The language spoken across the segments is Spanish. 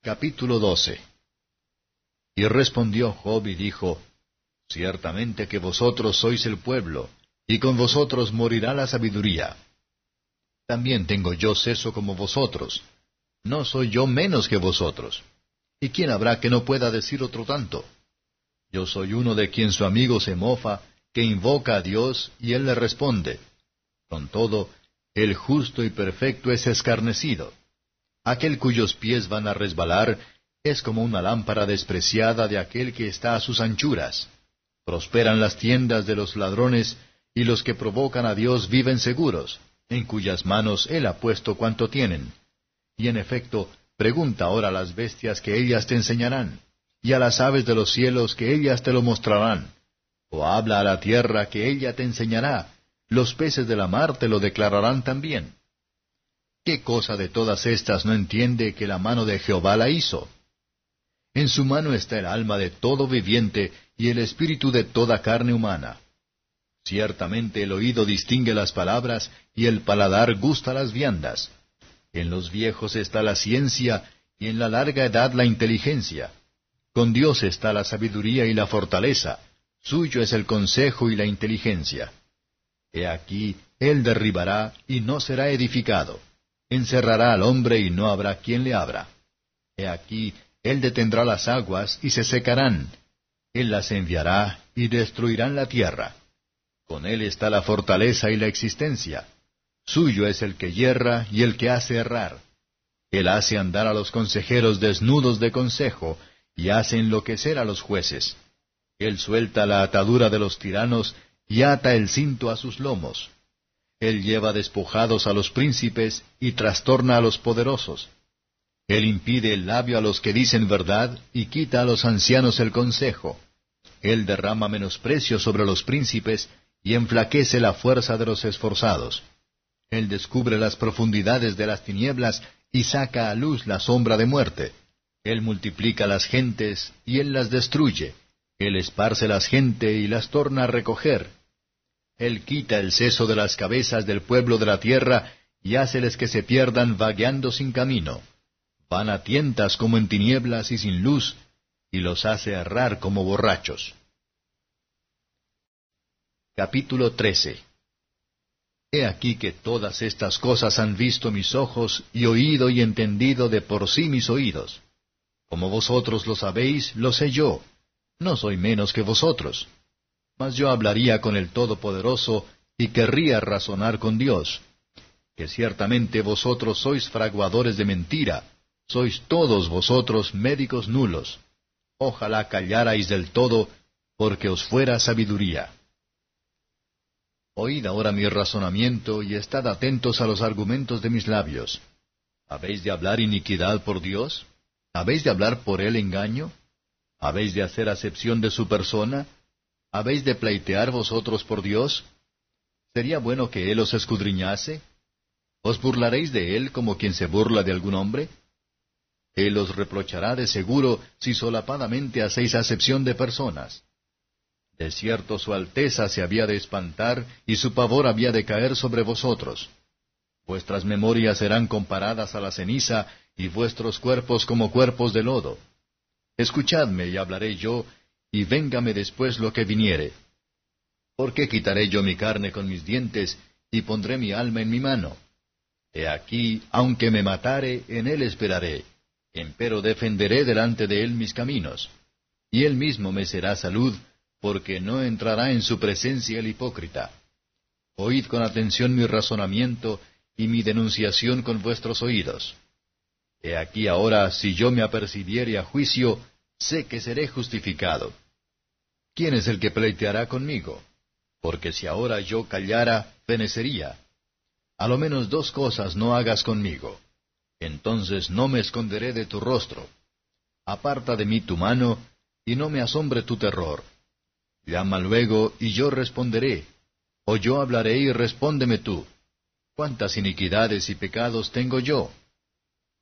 Capítulo 12 Y respondió Job y dijo, Ciertamente que vosotros sois el pueblo, y con vosotros morirá la sabiduría. También tengo yo seso como vosotros, no soy yo menos que vosotros. ¿Y quién habrá que no pueda decir otro tanto? Yo soy uno de quien su amigo se mofa, que invoca a Dios, y él le responde. Con todo, el justo y perfecto es escarnecido. Aquel cuyos pies van a resbalar es como una lámpara despreciada de aquel que está a sus anchuras. Prosperan las tiendas de los ladrones, y los que provocan a Dios viven seguros, en cuyas manos Él ha puesto cuanto tienen. Y en efecto, pregunta ahora a las bestias que ellas te enseñarán, y a las aves de los cielos que ellas te lo mostrarán. O habla a la tierra que ella te enseñará, los peces de la mar te lo declararán también. ¿Qué cosa de todas estas no entiende que la mano de Jehová la hizo? En su mano está el alma de todo viviente y el espíritu de toda carne humana. Ciertamente el oído distingue las palabras y el paladar gusta las viandas. En los viejos está la ciencia y en la larga edad la inteligencia. Con Dios está la sabiduría y la fortaleza. Suyo es el consejo y la inteligencia. He aquí, Él derribará y no será edificado. Encerrará al hombre y no habrá quien le abra. He aquí, Él detendrá las aguas y se secarán. Él las enviará y destruirán la tierra. Con Él está la fortaleza y la existencia. Suyo es el que yerra y el que hace errar. Él hace andar a los consejeros desnudos de consejo y hace enloquecer a los jueces. Él suelta la atadura de los tiranos y ata el cinto a sus lomos. Él lleva despojados a los príncipes y trastorna a los poderosos. Él impide el labio a los que dicen verdad y quita a los ancianos el consejo. Él derrama menosprecio sobre los príncipes y enflaquece la fuerza de los esforzados. Él descubre las profundidades de las tinieblas y saca a luz la sombra de muerte. Él multiplica las gentes y él las destruye. Él esparce las gentes y las torna a recoger. Él quita el seso de las cabezas del pueblo de la tierra y háceles que se pierdan vagueando sin camino. Van a tientas como en tinieblas y sin luz, y los hace errar como borrachos. Capítulo 13 He aquí que todas estas cosas han visto mis ojos y oído y entendido de por sí mis oídos. Como vosotros lo sabéis, lo sé yo. No soy menos que vosotros. Mas yo hablaría con el Todopoderoso y querría razonar con Dios. Que ciertamente vosotros sois fraguadores de mentira, sois todos vosotros médicos nulos. Ojalá callarais del todo, porque os fuera sabiduría. Oíd ahora mi razonamiento y estad atentos a los argumentos de mis labios. ¿Habéis de hablar iniquidad por Dios? ¿Habéis de hablar por él engaño? ¿Habéis de hacer acepción de su persona? ¿Habéis de pleitear vosotros por Dios? ¿Sería bueno que Él os escudriñase? ¿Os burlaréis de Él como quien se burla de algún hombre? Él os reprochará de seguro si solapadamente hacéis acepción de personas. De cierto su alteza se había de espantar y su pavor había de caer sobre vosotros. Vuestras memorias serán comparadas a la ceniza y vuestros cuerpos como cuerpos de lodo. Escuchadme y hablaré yo, y véngame después lo que viniere. ¿Por qué quitaré yo mi carne con mis dientes, y pondré mi alma en mi mano? He aquí, aunque me matare, en él esperaré, empero defenderé delante de él mis caminos. Y él mismo me será salud, porque no entrará en su presencia el hipócrita. Oíd con atención mi razonamiento y mi denunciación con vuestros oídos. He aquí ahora, si yo me apercibiere a juicio, sé que seré justificado. ¿Quién es el que pleiteará conmigo? Porque si ahora yo callara, fenecería. A lo menos dos cosas no hagas conmigo. Entonces no me esconderé de tu rostro. Aparta de mí tu mano, y no me asombre tu terror. Llama luego, y yo responderé. O yo hablaré y respóndeme tú. ¿Cuántas iniquidades y pecados tengo yo?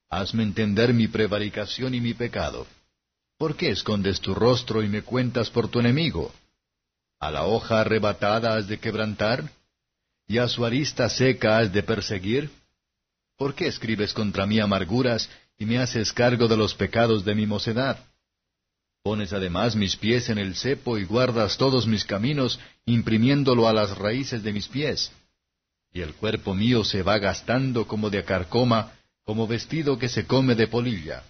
Hazme entender mi prevaricación y mi pecado. ¿Por qué escondes tu rostro y me cuentas por tu enemigo? ¿A la hoja arrebatada has de quebrantar? ¿Y a su arista seca has de perseguir? ¿Por qué escribes contra mí amarguras y me haces cargo de los pecados de mi mocedad. Pones además mis pies en el cepo y guardas todos mis caminos, imprimiéndolo a las raíces de mis pies. Y el cuerpo mío se va gastando como de acarcoma, como vestido que se come de polilla.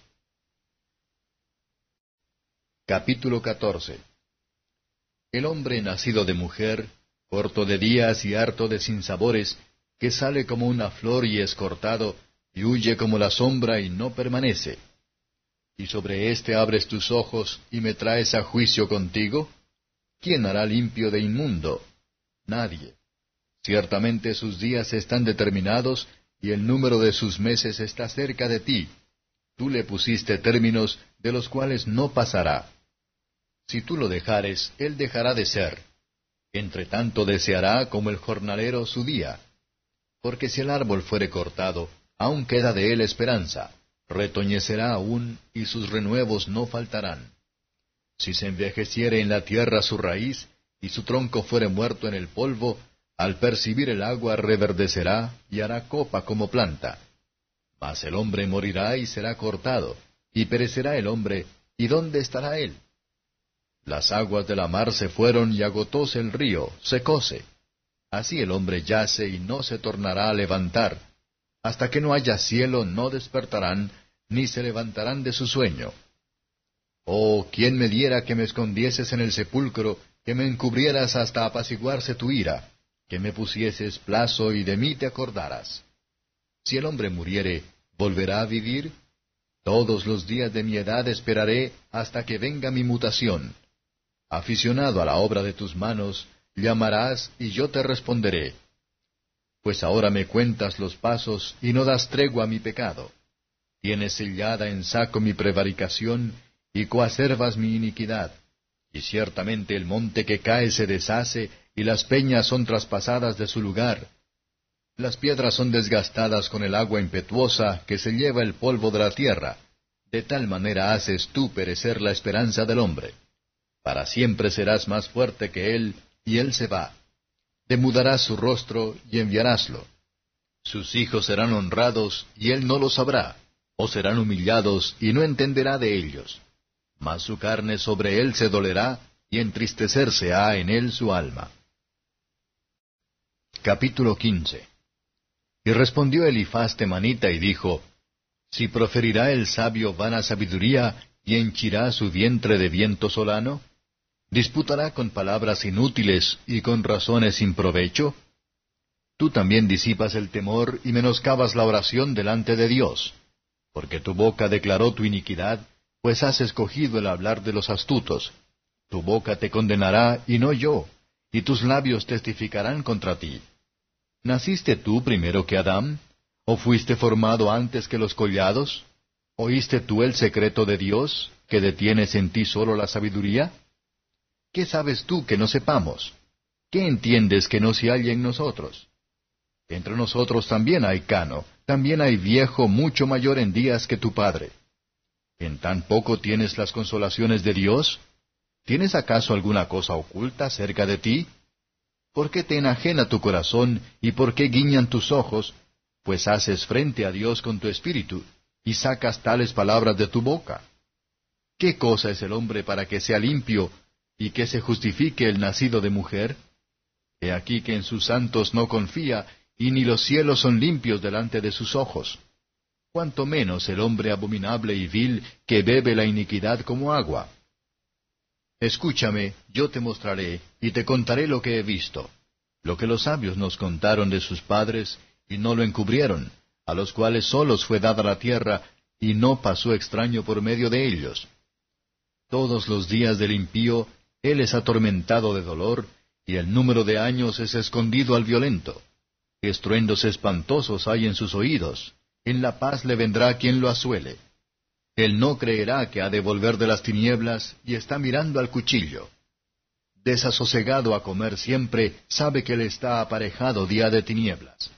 Capítulo 14 El hombre nacido de mujer, corto de días y harto de sinsabores, que sale como una flor y es cortado, y huye como la sombra y no permanece y sobre éste abres tus ojos y me traes a juicio contigo? ¿Quién hará limpio de inmundo? Nadie. Ciertamente sus días están determinados y el número de sus meses está cerca de ti. Tú le pusiste términos de los cuales no pasará. Si tú lo dejares, él dejará de ser. Entre tanto deseará como el jornalero su día. Porque si el árbol fuere cortado, aún queda de él esperanza retoñecerá aún, y sus renuevos no faltarán. Si se envejeciere en la tierra su raíz, y su tronco fuere muerto en el polvo, al percibir el agua reverdecerá, y hará copa como planta. Mas el hombre morirá y será cortado, y perecerá el hombre, ¿y dónde estará él? Las aguas de la mar se fueron y agotóse el río, secóse. Así el hombre yace y no se tornará a levantar, hasta que no haya cielo no despertarán, ni se levantarán de su sueño. Oh, ¿quién me diera que me escondieses en el sepulcro, que me encubrieras hasta apaciguarse tu ira, que me pusieses plazo y de mí te acordaras? Si el hombre muriere, ¿volverá a vivir? Todos los días de mi edad esperaré hasta que venga mi mutación. Aficionado a la obra de tus manos, llamarás y yo te responderé pues ahora me cuentas los pasos y no das tregua a mi pecado. Tienes sellada en saco mi prevaricación y coacervas mi iniquidad. Y ciertamente el monte que cae se deshace y las peñas son traspasadas de su lugar. Las piedras son desgastadas con el agua impetuosa que se lleva el polvo de la tierra. De tal manera haces tú perecer la esperanza del hombre. Para siempre serás más fuerte que él, y él se va demudarás su rostro y enviaráslo. Sus hijos serán honrados y él no lo sabrá, o serán humillados y no entenderá de ellos. Mas su carne sobre él se dolerá y entristecerse ha en él su alma. Capítulo 15 Y respondió Elifaz temanita y dijo, Si proferirá el sabio vana sabiduría y henchirá su vientre de viento solano, ¿Disputará con palabras inútiles y con razones sin provecho? Tú también disipas el temor y menoscabas la oración delante de Dios, porque tu boca declaró tu iniquidad, pues has escogido el hablar de los astutos. Tu boca te condenará y no yo, y tus labios testificarán contra ti. ¿Naciste tú primero que Adán? ¿O fuiste formado antes que los collados? ¿Oíste tú el secreto de Dios, que detienes en ti solo la sabiduría? ¿Qué sabes tú que no sepamos? ¿Qué entiendes que no se halla en nosotros? Entre nosotros también hay cano, también hay viejo mucho mayor en días que tu padre. ¿En tan poco tienes las consolaciones de Dios? ¿Tienes acaso alguna cosa oculta cerca de ti? ¿Por qué te enajena tu corazón y por qué guiñan tus ojos? Pues haces frente a Dios con tu espíritu y sacas tales palabras de tu boca. ¿Qué cosa es el hombre para que sea limpio y que se justifique el nacido de mujer? He aquí que en sus santos no confía, y ni los cielos son limpios delante de sus ojos. Cuanto menos el hombre abominable y vil que bebe la iniquidad como agua. Escúchame, yo te mostraré, y te contaré lo que he visto, lo que los sabios nos contaron de sus padres, y no lo encubrieron, a los cuales solos fue dada la tierra, y no pasó extraño por medio de ellos. Todos los días del impío él es atormentado de dolor, y el número de años es escondido al violento. Estruendos espantosos hay en sus oídos. En la paz le vendrá quien lo asuele. Él no creerá que ha de volver de las tinieblas y está mirando al cuchillo. Desasosegado a comer siempre, sabe que le está aparejado día de tinieblas.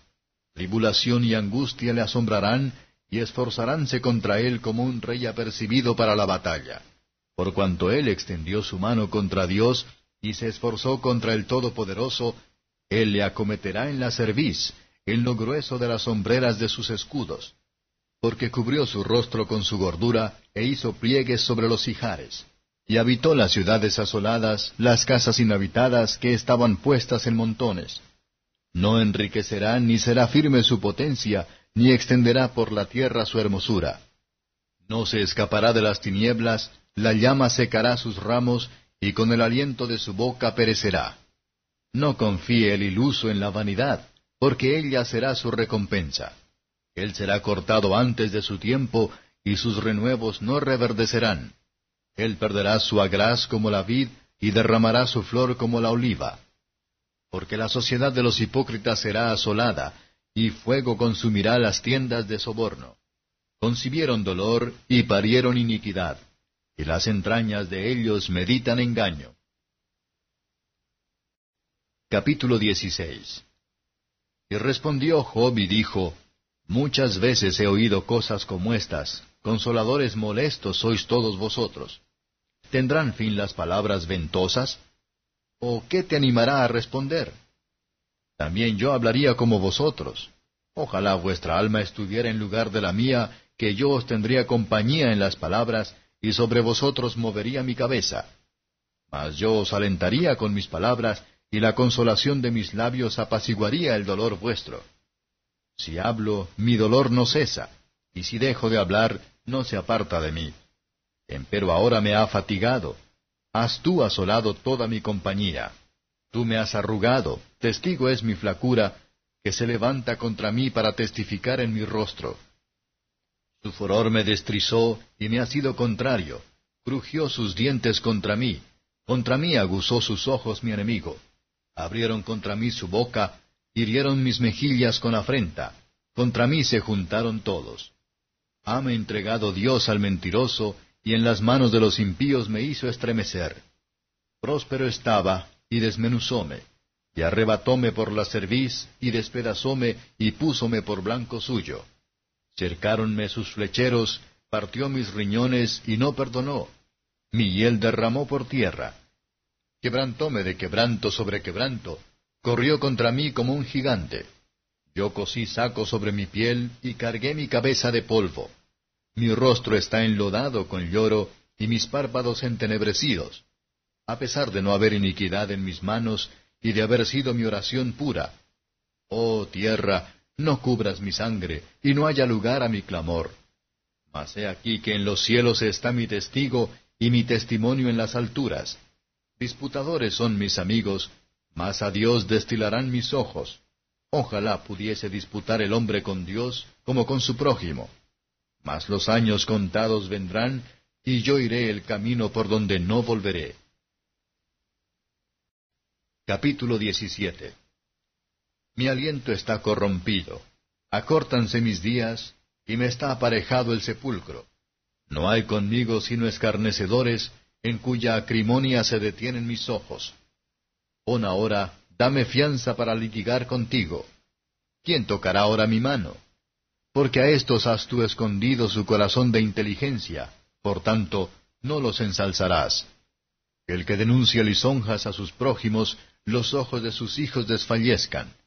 Tribulación y angustia le asombrarán y esforzaránse contra él como un rey apercibido para la batalla por cuanto él extendió su mano contra Dios y se esforzó contra el Todopoderoso, él le acometerá en la cerviz, en lo grueso de las sombreras de sus escudos. porque cubrió su rostro con su gordura, e hizo pliegues sobre los ijares. Y habitó las ciudades asoladas, las casas inhabitadas que estaban puestas en montones. No enriquecerá ni será firme su potencia, ni extenderá por la tierra su hermosura. No se escapará de las tinieblas, la llama secará sus ramos, y con el aliento de su boca perecerá. No confíe el iluso en la vanidad, porque ella será su recompensa. Él será cortado antes de su tiempo, y sus renuevos no reverdecerán. Él perderá su agraz como la vid, y derramará su flor como la oliva. Porque la sociedad de los hipócritas será asolada, y fuego consumirá las tiendas de soborno. Concibieron dolor y parieron iniquidad, y las entrañas de ellos meditan engaño. Capítulo 16 Y respondió Job y dijo, Muchas veces he oído cosas como estas, consoladores molestos sois todos vosotros. ¿Tendrán fin las palabras ventosas? ¿O qué te animará a responder? También yo hablaría como vosotros. Ojalá vuestra alma estuviera en lugar de la mía, que yo os tendría compañía en las palabras, y sobre vosotros movería mi cabeza. Mas yo os alentaría con mis palabras, y la consolación de mis labios apaciguaría el dolor vuestro. Si hablo, mi dolor no cesa, y si dejo de hablar, no se aparta de mí. Empero ahora me ha fatigado. Has tú asolado toda mi compañía. Tú me has arrugado, testigo es mi flacura, que se levanta contra mí para testificar en mi rostro. Su furor me destrizó y me ha sido contrario, crujió sus dientes contra mí, contra mí aguzó sus ojos mi enemigo. Abrieron contra mí su boca, hirieron mis mejillas con afrenta, contra mí se juntaron todos. Hame entregado Dios al mentiroso, y en las manos de los impíos me hizo estremecer. Próspero estaba, y desmenuzóme, y arrebatóme por la cerviz, y despedazóme, y púsome por blanco suyo. Cercáronme sus flecheros, partió mis riñones, y no perdonó. Mi hiel derramó por tierra. Quebrantóme de quebranto sobre quebranto, corrió contra mí como un gigante. Yo cosí saco sobre mi piel, y cargué mi cabeza de polvo. Mi rostro está enlodado con lloro, y mis párpados entenebrecidos a pesar de no haber iniquidad en mis manos y de haber sido mi oración pura. Oh tierra, no cubras mi sangre, y no haya lugar a mi clamor. Mas he aquí que en los cielos está mi testigo, y mi testimonio en las alturas. Disputadores son mis amigos, mas a Dios destilarán mis ojos. Ojalá pudiese disputar el hombre con Dios como con su prójimo. Mas los años contados vendrán, y yo iré el camino por donde no volveré. Capítulo 17 Mi aliento está corrompido, acórtanse mis días, y me está aparejado el sepulcro. No hay conmigo sino escarnecedores, en cuya acrimonia se detienen mis ojos. Pon ahora, dame fianza para litigar contigo. ¿Quién tocará ahora mi mano? Porque a estos has tú escondido su corazón de inteligencia, por tanto, no los ensalzarás. El que denuncia lisonjas a sus prójimos, los ojos de sus hijos desfallezcan.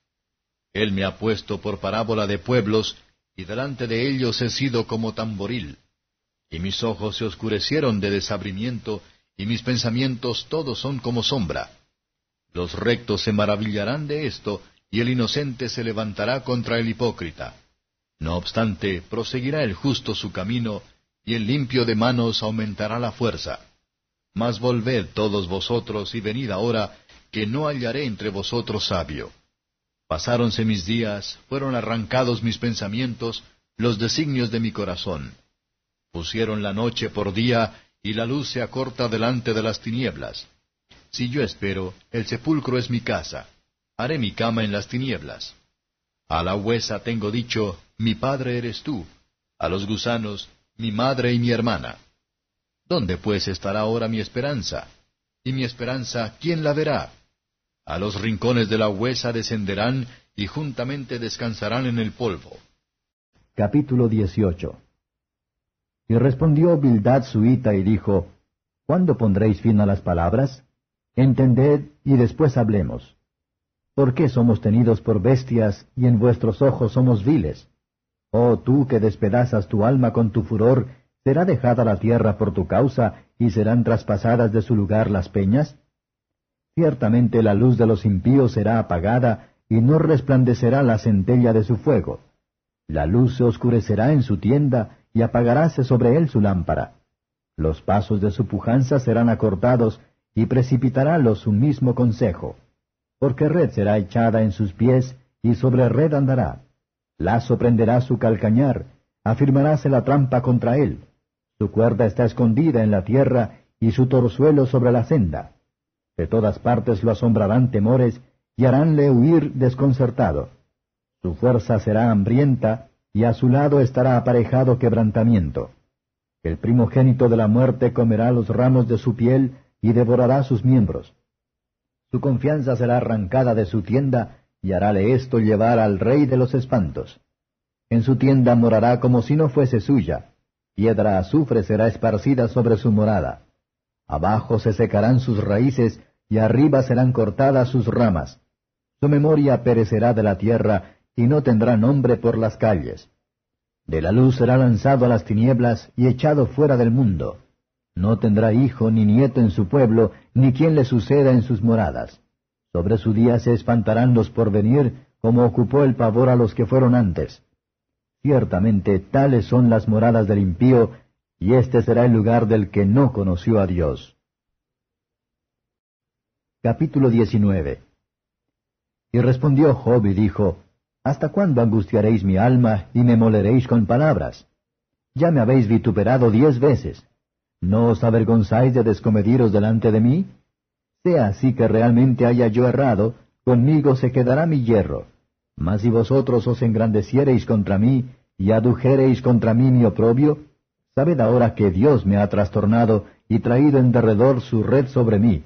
Él me ha puesto por parábola de pueblos, y delante de ellos he sido como tamboril. Y mis ojos se oscurecieron de desabrimiento, y mis pensamientos todos son como sombra. Los rectos se maravillarán de esto, y el inocente se levantará contra el hipócrita. No obstante, proseguirá el justo su camino, y el limpio de manos aumentará la fuerza. Mas volved todos vosotros y venid ahora, que no hallaré entre vosotros sabio. Pasáronse mis días, fueron arrancados mis pensamientos, los designios de mi corazón. Pusieron la noche por día, y la luz se acorta delante de las tinieblas. Si yo espero, el sepulcro es mi casa. Haré mi cama en las tinieblas. A la huesa tengo dicho, mi padre eres tú. A los gusanos, mi madre y mi hermana. ¿Dónde pues estará ahora mi esperanza? Y mi esperanza, ¿quién la verá? A los rincones de la huesa descenderán y juntamente descansarán en el polvo. Capítulo 18 Y respondió Bildad suita y dijo, ¿Cuándo pondréis fin a las palabras? Entended y después hablemos. ¿Por qué somos tenidos por bestias y en vuestros ojos somos viles? Oh tú que despedazas tu alma con tu furor, ¿será dejada la tierra por tu causa, y serán traspasadas de su lugar las peñas? Ciertamente la luz de los impíos será apagada, y no resplandecerá la centella de su fuego. La luz se oscurecerá en su tienda, y apagaráse sobre él su lámpara. Los pasos de su pujanza serán acortados, y precipitarálos su mismo consejo. Porque red será echada en sus pies, y sobre red andará. Lazo prenderá su calcañar, afirmaráse la trampa contra él. Su cuerda está escondida en la tierra, y su torzuelo sobre la senda. De todas partes lo asombrarán temores, y haránle huir desconcertado. Su fuerza será hambrienta, y a su lado estará aparejado quebrantamiento. El primogénito de la muerte comerá los ramos de su piel, y devorará sus miembros. Su confianza será arrancada de su tienda, y harále esto llevar al rey de los espantos. En su tienda morará como si no fuese suya, piedra azufre será esparcida sobre su morada. Abajo se secarán sus raíces, y arriba serán cortadas sus ramas. Su memoria perecerá de la tierra, y no tendrá nombre por las calles. De la luz será lanzado a las tinieblas y echado fuera del mundo. No tendrá hijo ni nieto en su pueblo, ni quien le suceda en sus moradas. Sobre su día se espantarán los por venir, como ocupó el pavor a los que fueron antes. Ciertamente tales son las moradas del impío, y este será el lugar del que no conoció a Dios. Capítulo 19 Y respondió Job y dijo, ¿Hasta cuándo angustiaréis mi alma y me moleréis con palabras? Ya me habéis vituperado diez veces. ¿No os avergonzáis de descomediros delante de mí? Sea así que realmente haya yo errado, conmigo se quedará mi hierro. Mas si vosotros os engrandeciereis contra mí, y adujereis contra mí mi oprobio, sabed ahora que Dios me ha trastornado y traído en derredor su red sobre mí.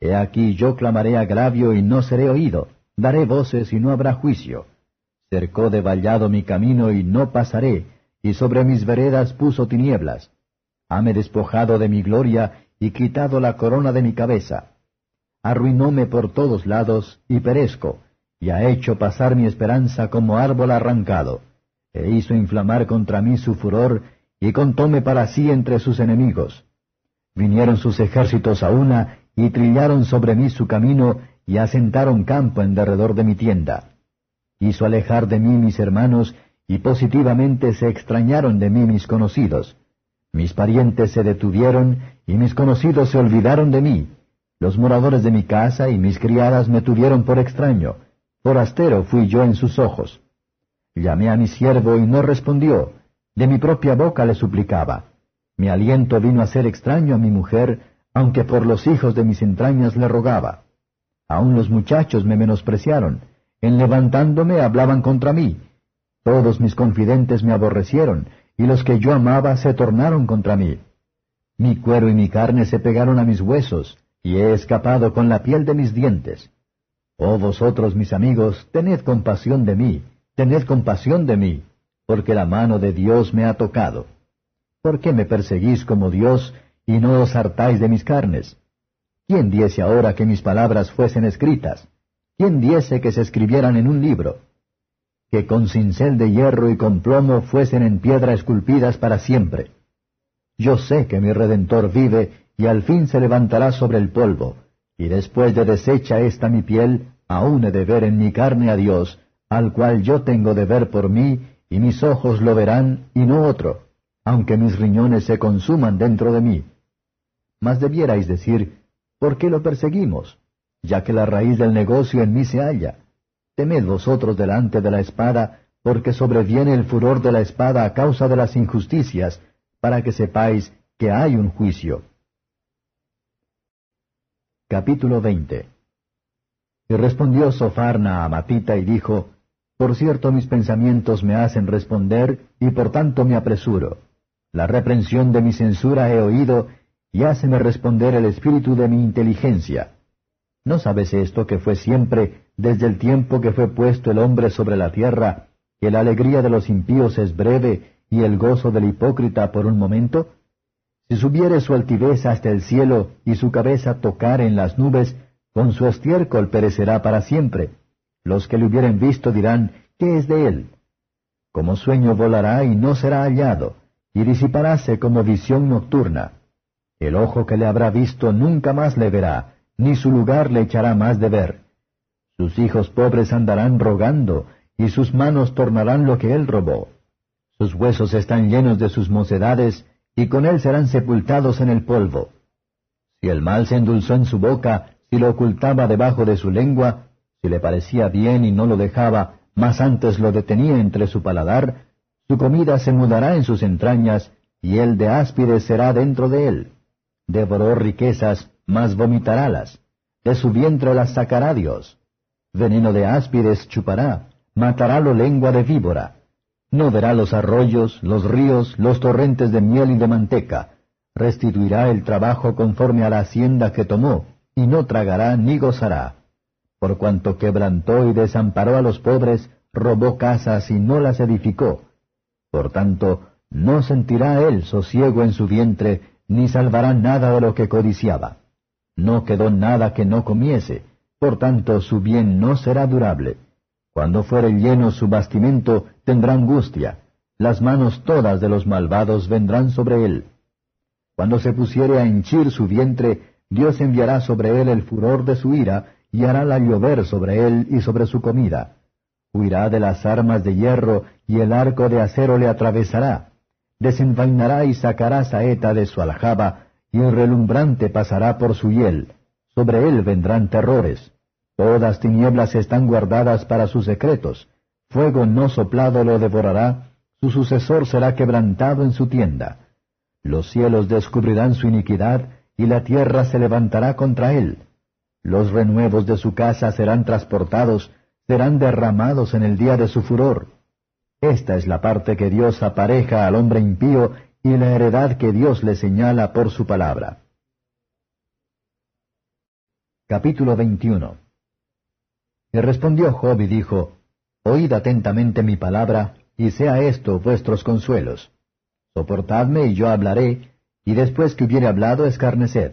He aquí yo clamaré agravio y no seré oído, daré voces y no habrá juicio. Cercó de vallado mi camino y no pasaré, y sobre mis veredas puso tinieblas hame despojado de mi gloria y quitado la corona de mi cabeza. Arruinóme por todos lados y perezco, y ha hecho pasar mi esperanza como árbol arrancado, e hizo inflamar contra mí su furor, y contóme para sí entre sus enemigos. Vinieron sus ejércitos a una, y trillaron sobre mí su camino, y asentaron campo en derredor de mi tienda. Hizo alejar de mí mis hermanos, y positivamente se extrañaron de mí mis conocidos. Mis parientes se detuvieron y mis conocidos se olvidaron de mí. Los moradores de mi casa y mis criadas me tuvieron por extraño. Forastero fui yo en sus ojos. Llamé a mi siervo y no respondió. De mi propia boca le suplicaba. Mi aliento vino a ser extraño a mi mujer, aunque por los hijos de mis entrañas le rogaba. Aun los muchachos me menospreciaron. En levantándome hablaban contra mí. Todos mis confidentes me aborrecieron, y los que yo amaba se tornaron contra mí. Mi cuero y mi carne se pegaron a mis huesos, y he escapado con la piel de mis dientes. Oh vosotros, mis amigos, tened compasión de mí, tened compasión de mí, porque la mano de Dios me ha tocado. ¿Por qué me perseguís como Dios y no os hartáis de mis carnes? ¿Quién diese ahora que mis palabras fuesen escritas? ¿Quién diese que se escribieran en un libro? que con cincel de hierro y con plomo fuesen en piedra esculpidas para siempre. Yo sé que mi Redentor vive y al fin se levantará sobre el polvo, y después de deshecha esta mi piel, aún he de ver en mi carne a Dios, al cual yo tengo de ver por mí, y mis ojos lo verán y no otro, aunque mis riñones se consuman dentro de mí. Mas debierais decir, ¿por qué lo perseguimos? Ya que la raíz del negocio en mí se halla. Temed vosotros delante de la espada, porque sobreviene el furor de la espada a causa de las injusticias, para que sepáis que hay un juicio. Capítulo 20 Y respondió Sofarna a Matita y dijo, Por cierto mis pensamientos me hacen responder, y por tanto me apresuro. La reprensión de mi censura he oído, y háceme responder el espíritu de mi inteligencia. ¿No sabes esto que fue siempre, desde el tiempo que fue puesto el hombre sobre la tierra, que la alegría de los impíos es breve y el gozo del hipócrita por un momento? Si subiere su altivez hasta el cielo y su cabeza tocar en las nubes, con su estiércol perecerá para siempre. Los que le hubieren visto dirán, ¿qué es de él? Como sueño volará y no será hallado, y disiparáse como visión nocturna. El ojo que le habrá visto nunca más le verá, ni su lugar le echará más de ver. Sus hijos pobres andarán rogando, y sus manos tornarán lo que él robó. Sus huesos están llenos de sus mocedades, y con él serán sepultados en el polvo. Si el mal se endulzó en su boca, si lo ocultaba debajo de su lengua, si le parecía bien y no lo dejaba, mas antes lo detenía entre su paladar, su comida se mudará en sus entrañas, y el de áspides será dentro de él. Devoró riquezas, mas vomitarálas. De su vientre las sacará Dios. Veneno de áspides chupará, matarálo lengua de víbora. No verá los arroyos, los ríos, los torrentes de miel y de manteca. Restituirá el trabajo conforme a la hacienda que tomó, y no tragará ni gozará. Por cuanto quebrantó y desamparó a los pobres, robó casas y no las edificó. Por tanto, no sentirá él sosiego en su vientre, ni salvará nada de lo que codiciaba. No quedó nada que no comiese, por tanto su bien no será durable. Cuando fuere lleno su bastimento, tendrá angustia. Las manos todas de los malvados vendrán sobre él. Cuando se pusiere a henchir su vientre, Dios enviará sobre él el furor de su ira, y harála llover sobre él y sobre su comida. Huirá de las armas de hierro, y el arco de acero le atravesará. Desenvainará y sacará saeta de su aljaba, y el relumbrante pasará por su hiel. Sobre él vendrán terrores. Todas tinieblas están guardadas para sus secretos. Fuego no soplado lo devorará, su sucesor será quebrantado en su tienda. Los cielos descubrirán su iniquidad, y la tierra se levantará contra él. Los renuevos de su casa serán transportados, serán derramados en el día de su furor. Esta es la parte que Dios apareja al hombre impío y la heredad que Dios le señala por su palabra. Capítulo 21 Y respondió Job y dijo, Oíd atentamente mi palabra, y sea esto vuestros consuelos. Soportadme y yo hablaré, y después que hubiere hablado escarneced.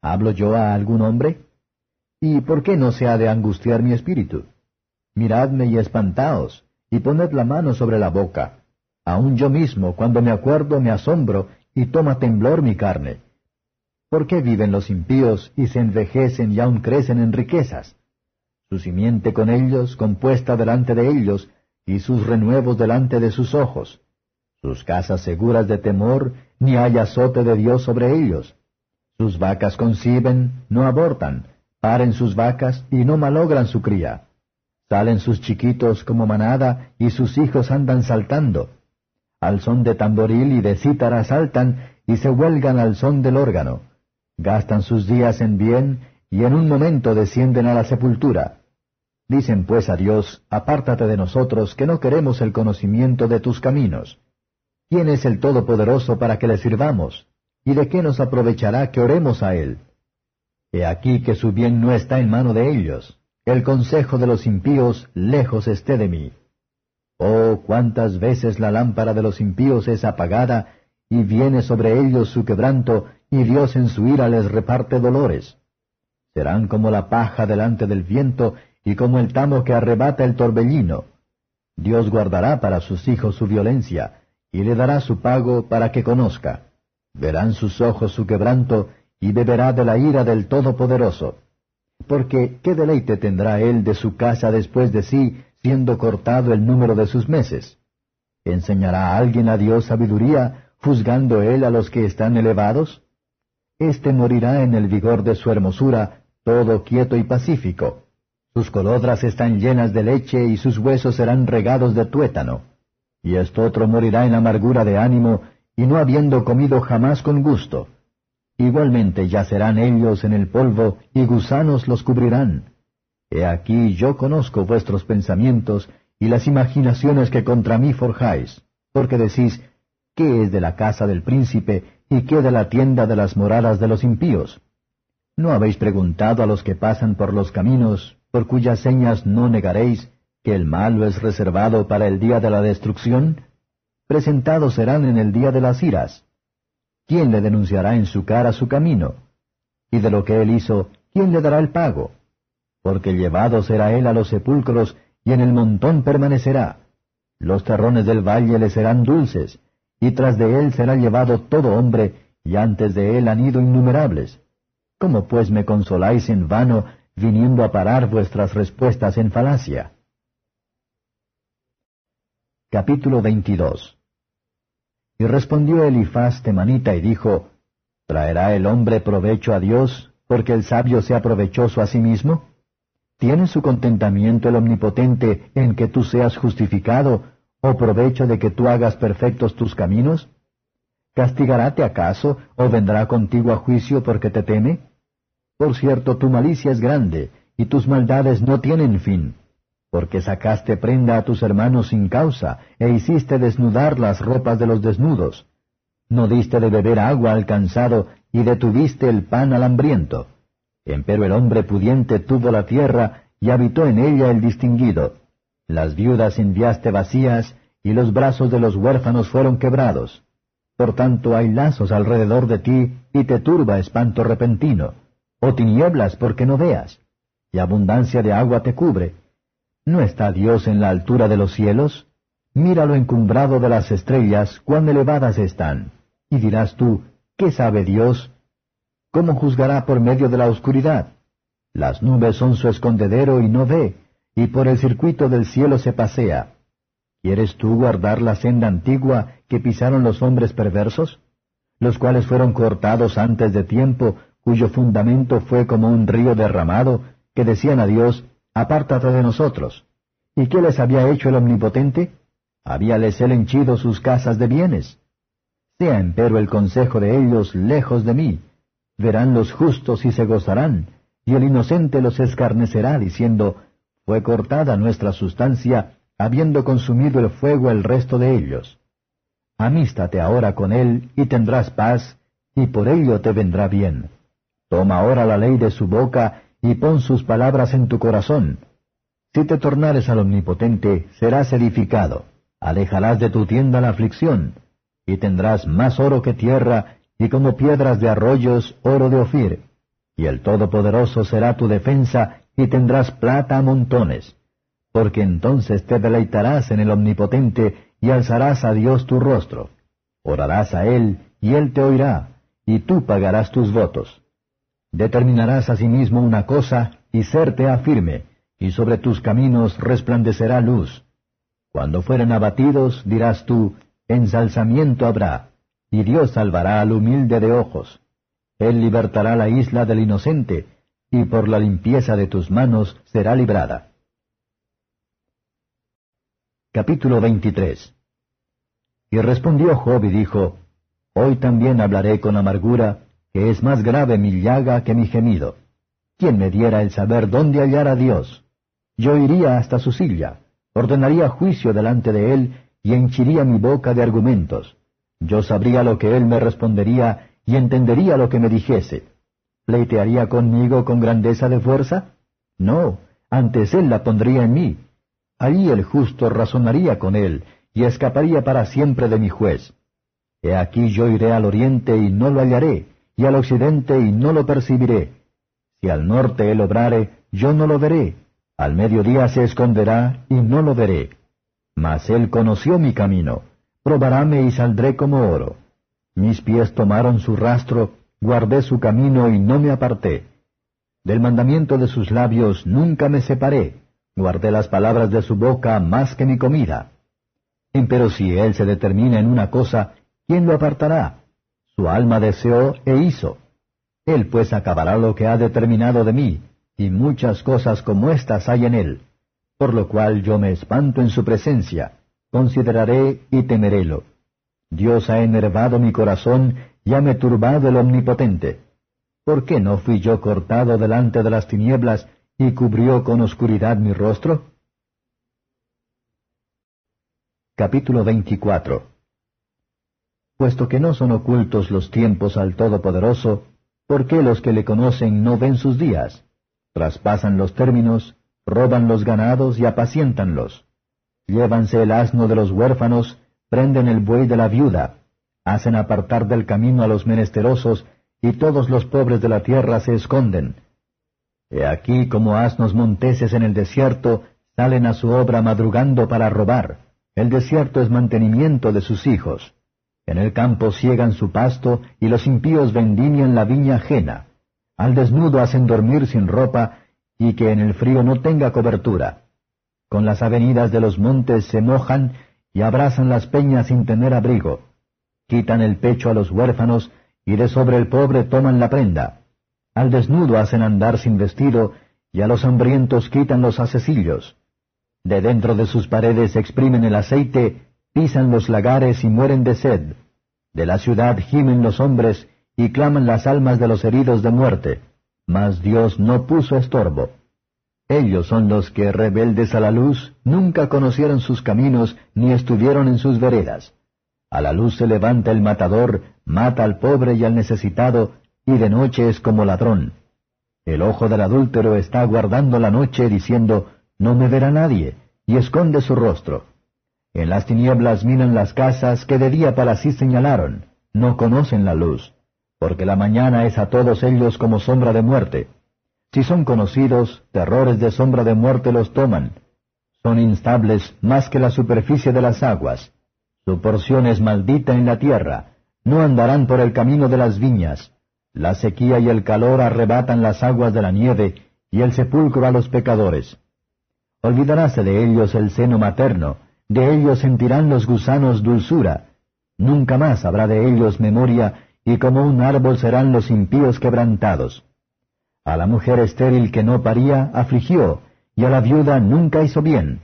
¿Hablo yo a algún hombre? ¿Y por qué no se ha de angustiar mi espíritu? Miradme y espantaos, y poned la mano sobre la boca. Aun yo mismo, cuando me acuerdo, me asombro, y toma temblor mi carne. ¿Por qué viven los impíos y se envejecen y aun crecen en riquezas? Su simiente con ellos, compuesta delante de ellos, y sus renuevos delante de sus ojos. Sus casas seguras de temor, ni hay azote de Dios sobre ellos. Sus vacas conciben, no abortan, paren sus vacas y no malogran su cría. Salen sus chiquitos como manada y sus hijos andan saltando. Al son de tamboril y de cítara saltan y se huelgan al son del órgano. Gastan sus días en bien y en un momento descienden a la sepultura. Dicen pues a Dios, apártate de nosotros que no queremos el conocimiento de tus caminos. ¿Quién es el Todopoderoso para que le sirvamos? ¿Y de qué nos aprovechará que oremos a Él? He aquí que su bien no está en mano de ellos. El consejo de los impíos lejos esté de mí. Oh, cuántas veces la lámpara de los impíos es apagada, y viene sobre ellos su quebranto, y Dios en su ira les reparte dolores. Serán como la paja delante del viento, y como el tamo que arrebata el torbellino. Dios guardará para sus hijos su violencia, y le dará su pago para que conozca. Verán sus ojos su quebranto, y beberá de la ira del Todopoderoso. Porque ¿qué deleite tendrá él de su casa después de sí, siendo cortado el número de sus meses? ¿Enseñará a alguien a Dios sabiduría, juzgando él a los que están elevados? Este morirá en el vigor de su hermosura, todo quieto y pacífico. Sus colodras están llenas de leche y sus huesos serán regados de tuétano. Y esto otro morirá en amargura de ánimo, y no habiendo comido jamás con gusto. Igualmente yacerán ellos en el polvo, y gusanos los cubrirán. He aquí yo conozco vuestros pensamientos y las imaginaciones que contra mí forjáis, porque decís, ¿qué es de la casa del príncipe y qué de la tienda de las moradas de los impíos? ¿No habéis preguntado a los que pasan por los caminos, por cuyas señas no negaréis, que el malo es reservado para el día de la destrucción? Presentados serán en el día de las iras. ¿Quién le denunciará en su cara su camino? Y de lo que él hizo, ¿quién le dará el pago? Porque llevado será él a los sepulcros, y en el montón permanecerá. Los terrones del valle le serán dulces, y tras de él será llevado todo hombre, y antes de él han ido innumerables. ¿Cómo pues me consoláis en vano, viniendo a parar vuestras respuestas en falacia? Capítulo 22 Y respondió Elifaz temanita y dijo, ¿Traerá el hombre provecho a Dios, porque el sabio sea provechoso a sí mismo? ¿Tiene su contentamiento el Omnipotente en que tú seas justificado, o provecho de que tú hagas perfectos tus caminos? ¿Castigaráte acaso, o vendrá contigo a juicio porque te teme? Por cierto, tu malicia es grande, y tus maldades no tienen fin porque sacaste prenda a tus hermanos sin causa, e hiciste desnudar las ropas de los desnudos. No diste de beber agua al cansado, y detuviste el pan al hambriento. Empero el hombre pudiente tuvo la tierra, y habitó en ella el distinguido. Las viudas enviaste vacías, y los brazos de los huérfanos fueron quebrados. Por tanto hay lazos alrededor de ti, y te turba espanto repentino, o tinieblas porque no veas, y abundancia de agua te cubre, ¿No está Dios en la altura de los cielos? Mira lo encumbrado de las estrellas, cuán elevadas están. Y dirás tú, ¿qué sabe Dios? ¿Cómo juzgará por medio de la oscuridad? Las nubes son su escondedero y no ve, y por el circuito del cielo se pasea. ¿Quieres tú guardar la senda antigua que pisaron los hombres perversos? Los cuales fueron cortados antes de tiempo, cuyo fundamento fue como un río derramado, que decían a Dios, apártate de nosotros. ¿Y qué les había hecho el Omnipotente? Habíales él henchido sus casas de bienes. Sea empero el consejo de ellos lejos de mí. Verán los justos y se gozarán, y el inocente los escarnecerá, diciendo, fue cortada nuestra sustancia, habiendo consumido el fuego el resto de ellos. Amístate ahora con él, y tendrás paz, y por ello te vendrá bien. Toma ahora la ley de su boca, y pon sus palabras en tu corazón. Si te tornares al Omnipotente, serás edificado, alejarás de tu tienda la aflicción, y tendrás más oro que tierra, y como piedras de arroyos, oro de Ofir. Y el Todopoderoso será tu defensa, y tendrás plata a montones. Porque entonces te deleitarás en el Omnipotente, y alzarás a Dios tu rostro. Orarás a Él, y Él te oirá, y tú pagarás tus votos. Determinarás asimismo una cosa, y serte afirme, y sobre tus caminos resplandecerá luz. Cuando fueren abatidos, dirás tú, ensalzamiento habrá, y Dios salvará al humilde de ojos. Él libertará la isla del inocente, y por la limpieza de tus manos será librada. Capítulo 23 Y respondió Job y dijo, Hoy también hablaré con amargura, que es más grave mi llaga que mi gemido. ¿Quién me diera el saber dónde hallar a Dios? Yo iría hasta su silla, ordenaría juicio delante de él y henchiría mi boca de argumentos. Yo sabría lo que él me respondería y entendería lo que me dijese. ¿Pleitearía conmigo con grandeza de fuerza? No, antes él la pondría en mí. Allí el justo razonaría con él y escaparía para siempre de mi juez. He aquí yo iré al oriente y no lo hallaré, y al occidente y no lo percibiré. Si al norte él obrare, yo no lo veré. Al mediodía se esconderá y no lo veré. Mas él conoció mi camino, probaráme y saldré como oro. Mis pies tomaron su rastro, guardé su camino y no me aparté. Del mandamiento de sus labios nunca me separé, guardé las palabras de su boca más que mi comida. Empero si él se determina en una cosa, ¿quién lo apartará? Su alma deseó e hizo. Él pues acabará lo que ha determinado de mí, y muchas cosas como estas hay en él, por lo cual yo me espanto en su presencia, consideraré y temerélo. Dios ha enervado mi corazón y ha me turbado el omnipotente. ¿Por qué no fui yo cortado delante de las tinieblas y cubrió con oscuridad mi rostro? Capítulo 24 Puesto que no son ocultos los tiempos al Todopoderoso, ¿por qué los que le conocen no ven sus días? Traspasan los términos, roban los ganados y apacientanlos. Llévanse el asno de los huérfanos, prenden el buey de la viuda, hacen apartar del camino a los menesterosos, y todos los pobres de la tierra se esconden. He aquí como asnos monteses en el desierto salen a su obra madrugando para robar el desierto es mantenimiento de sus hijos. En el campo ciegan su pasto, y los impíos vendimian la viña ajena. Al desnudo hacen dormir sin ropa, y que en el frío no tenga cobertura. Con las avenidas de los montes se mojan, y abrazan las peñas sin tener abrigo. Quitan el pecho a los huérfanos, y de sobre el pobre toman la prenda. Al desnudo hacen andar sin vestido, y a los hambrientos quitan los acecillos. De dentro de sus paredes exprimen el aceite, pisan los lagares y mueren de sed. De la ciudad gimen los hombres, y claman las almas de los heridos de muerte. Mas Dios no puso estorbo. Ellos son los que, rebeldes a la luz, nunca conocieron sus caminos, ni estuvieron en sus veredas. A la luz se levanta el matador, mata al pobre y al necesitado, y de noche es como ladrón. El ojo del adúltero está guardando la noche, diciendo, No me verá nadie, y esconde su rostro. En las tinieblas miran las casas que de día para sí señalaron, no conocen la luz, porque la mañana es a todos ellos como sombra de muerte. Si son conocidos, terrores de sombra de muerte los toman. Son instables más que la superficie de las aguas. Su porción es maldita en la tierra. No andarán por el camino de las viñas. La sequía y el calor arrebatan las aguas de la nieve, y el sepulcro a los pecadores. Olvidaráse de ellos el seno materno, de ellos sentirán los gusanos dulzura. Nunca más habrá de ellos memoria, y como un árbol serán los impíos quebrantados. A la mujer estéril que no paría, afligió, y a la viuda nunca hizo bien.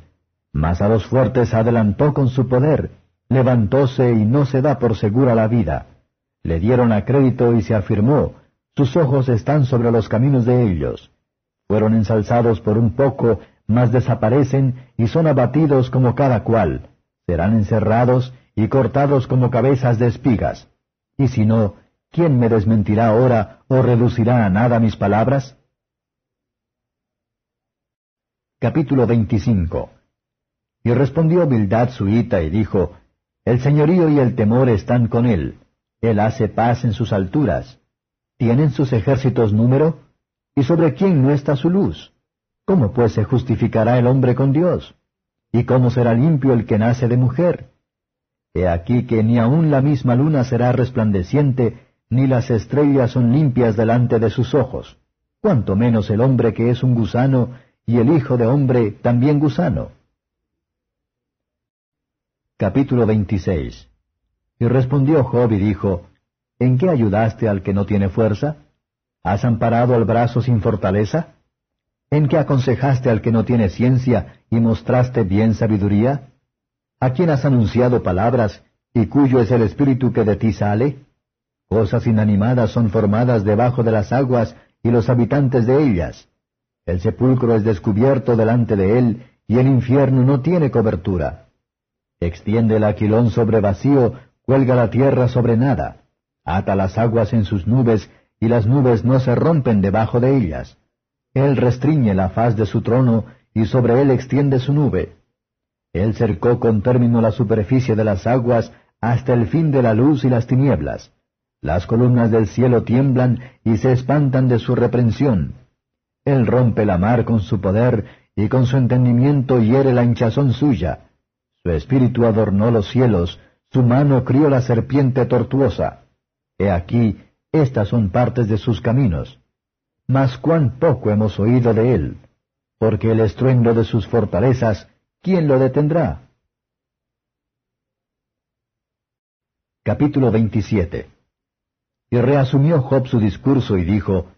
Mas a los fuertes adelantó con su poder, levantóse y no se da por segura la vida. Le dieron a crédito y se afirmó, sus ojos están sobre los caminos de ellos. Fueron ensalzados por un poco, mas desaparecen y son abatidos como cada cual. Serán encerrados y cortados como cabezas de espigas. Y si no, ¿quién me desmentirá ahora o reducirá a nada mis palabras? Capítulo 25 Y respondió Bildad suita y dijo, el señorío y el temor están con él. Él hace paz en sus alturas. ¿Tienen sus ejércitos número? ¿Y sobre quién no está su luz? ¿Cómo pues se justificará el hombre con Dios? ¿Y cómo será limpio el que nace de mujer? He aquí que ni aun la misma luna será resplandeciente, ni las estrellas son limpias delante de sus ojos, cuanto menos el hombre que es un gusano, y el hijo de hombre también gusano. Capítulo 26 Y respondió Job y dijo, ¿En qué ayudaste al que no tiene fuerza? ¿Has amparado al brazo sin fortaleza? ¿En qué aconsejaste al que no tiene ciencia y mostraste bien sabiduría? ¿A quién has anunciado palabras y cuyo es el espíritu que de ti sale? Cosas inanimadas son formadas debajo de las aguas y los habitantes de ellas. El sepulcro es descubierto delante de él y el infierno no tiene cobertura. Extiende el aquilón sobre vacío, cuelga la tierra sobre nada. Ata las aguas en sus nubes, y las nubes no se rompen debajo de ellas. Él restriñe la faz de su trono, y sobre él extiende su nube. Él cercó con término la superficie de las aguas hasta el fin de la luz y las tinieblas. Las columnas del cielo tiemblan y se espantan de su reprensión. Él rompe la mar con su poder, y con su entendimiento hiere la hinchazón suya. Su espíritu adornó los cielos, su mano crió la serpiente tortuosa. He aquí, estas son partes de sus caminos. Mas cuán poco hemos oído de él, porque el estruendo de sus fortalezas, ¿quién lo detendrá? Capítulo 27 Y reasumió Job su discurso y dijo,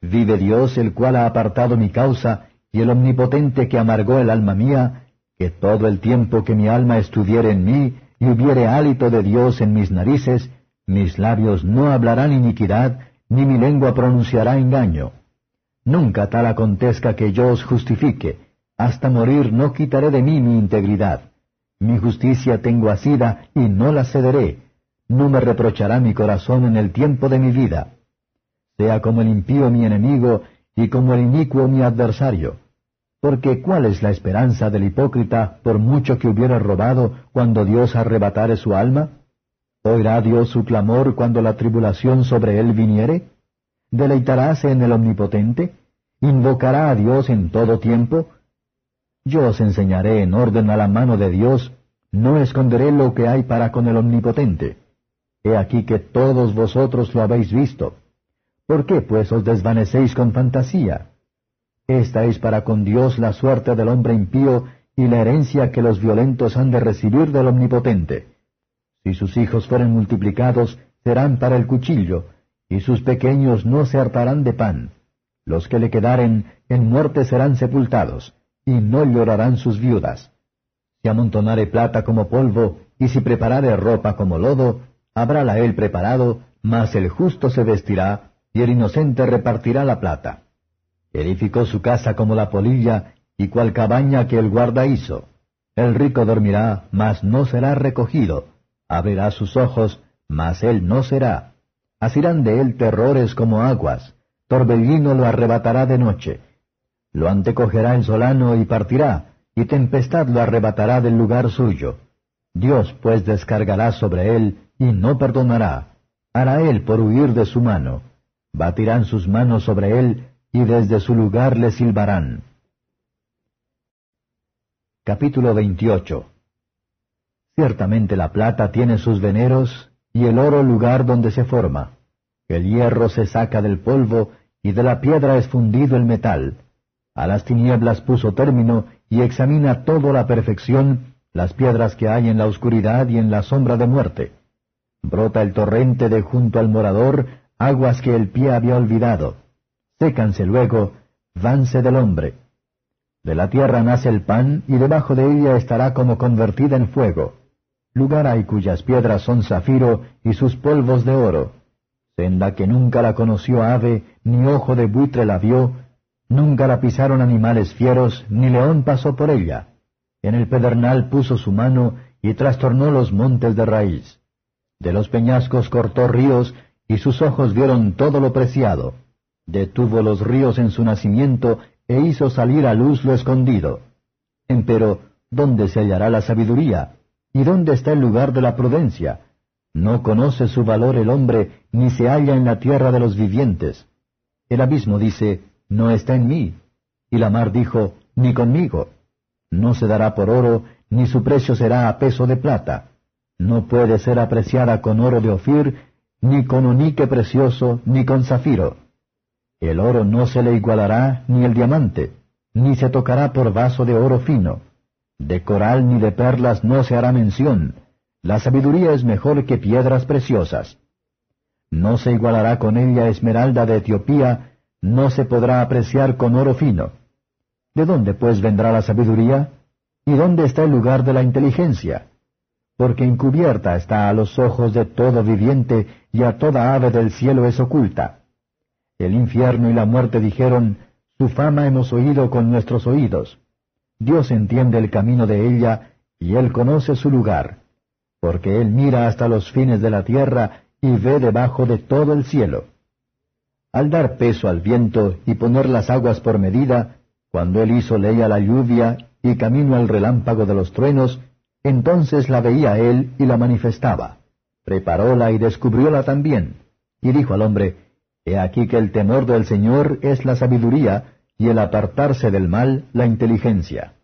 Vive Dios el cual ha apartado mi causa, y el omnipotente que amargó el alma mía, que todo el tiempo que mi alma estuviere en mí y hubiere hálito de Dios en mis narices, mis labios no hablarán iniquidad, ni mi lengua pronunciará engaño. Nunca tal acontezca que yo os justifique, hasta morir no quitaré de mí mi integridad. Mi justicia tengo asida y no la cederé. No me reprochará mi corazón en el tiempo de mi vida. Sea como el impío mi enemigo y como el inicuo mi adversario porque ¿cuál es la esperanza del hipócrita por mucho que hubiera robado cuando Dios arrebatare su alma? ¿Oirá Dios su clamor cuando la tribulación sobre él viniere? ¿Deleitaráse en el Omnipotente? ¿Invocará a Dios en todo tiempo? Yo os enseñaré en orden a la mano de Dios, no esconderé lo que hay para con el Omnipotente. He aquí que todos vosotros lo habéis visto. ¿Por qué pues os desvanecéis con fantasía? Esta es para con Dios la suerte del hombre impío y la herencia que los violentos han de recibir del Omnipotente. Si sus hijos fueren multiplicados, serán para el cuchillo, y sus pequeños no se hartarán de pan. Los que le quedaren en muerte serán sepultados, y no llorarán sus viudas. Si amontonare plata como polvo, y si preparare ropa como lodo, habrála él preparado, mas el justo se vestirá, y el inocente repartirá la plata. Edificó su casa como la polilla, y cual cabaña que el guarda hizo. El rico dormirá, mas no será recogido. Abrirá sus ojos, mas él no será. Asirán de él terrores como aguas, torbellino lo arrebatará de noche. Lo antecogerá el solano y partirá, y tempestad lo arrebatará del lugar suyo. Dios pues descargará sobre él, y no perdonará. Hará él por huir de su mano. Batirán sus manos sobre él, y desde su lugar le silbarán. Capítulo 28 Ciertamente la plata tiene sus veneros, y el oro lugar donde se forma. El hierro se saca del polvo, y de la piedra es fundido el metal. A las tinieblas puso término, y examina todo la perfección, las piedras que hay en la oscuridad y en la sombra de muerte. Brota el torrente de junto al morador, aguas que el pie había olvidado. Sécanse luego, vanse del hombre. De la tierra nace el pan, y debajo de ella estará como convertida en fuego lugar hay cuyas piedras son zafiro y sus polvos de oro, senda que nunca la conoció ave, ni ojo de buitre la vio, nunca la pisaron animales fieros, ni león pasó por ella. En el pedernal puso su mano y trastornó los montes de raíz. De los peñascos cortó ríos, y sus ojos vieron todo lo preciado. Detuvo los ríos en su nacimiento, e hizo salir a luz lo escondido. Empero, ¿dónde se hallará la sabiduría? ¿Y dónde está el lugar de la prudencia? No conoce su valor el hombre, ni se halla en la tierra de los vivientes. El abismo dice, no está en mí. Y la mar dijo, ni conmigo. No se dará por oro, ni su precio será a peso de plata. No puede ser apreciada con oro de Ofir, ni con onique precioso, ni con zafiro. El oro no se le igualará, ni el diamante, ni se tocará por vaso de oro fino. De coral ni de perlas no se hará mención. La sabiduría es mejor que piedras preciosas. No se igualará con ella esmeralda de Etiopía, no se podrá apreciar con oro fino. ¿De dónde pues vendrá la sabiduría? ¿Y dónde está el lugar de la inteligencia? Porque encubierta está a los ojos de todo viviente y a toda ave del cielo es oculta. El infierno y la muerte dijeron, Su fama hemos oído con nuestros oídos. Dios entiende el camino de ella, y Él conoce su lugar, porque Él mira hasta los fines de la tierra y ve debajo de todo el cielo. Al dar peso al viento y poner las aguas por medida, cuando Él hizo ley a la lluvia y camino al relámpago de los truenos, entonces la veía Él y la manifestaba. Preparóla y descubrióla también. Y dijo al hombre, He aquí que el temor del Señor es la sabiduría, y el apartarse del mal la inteligencia.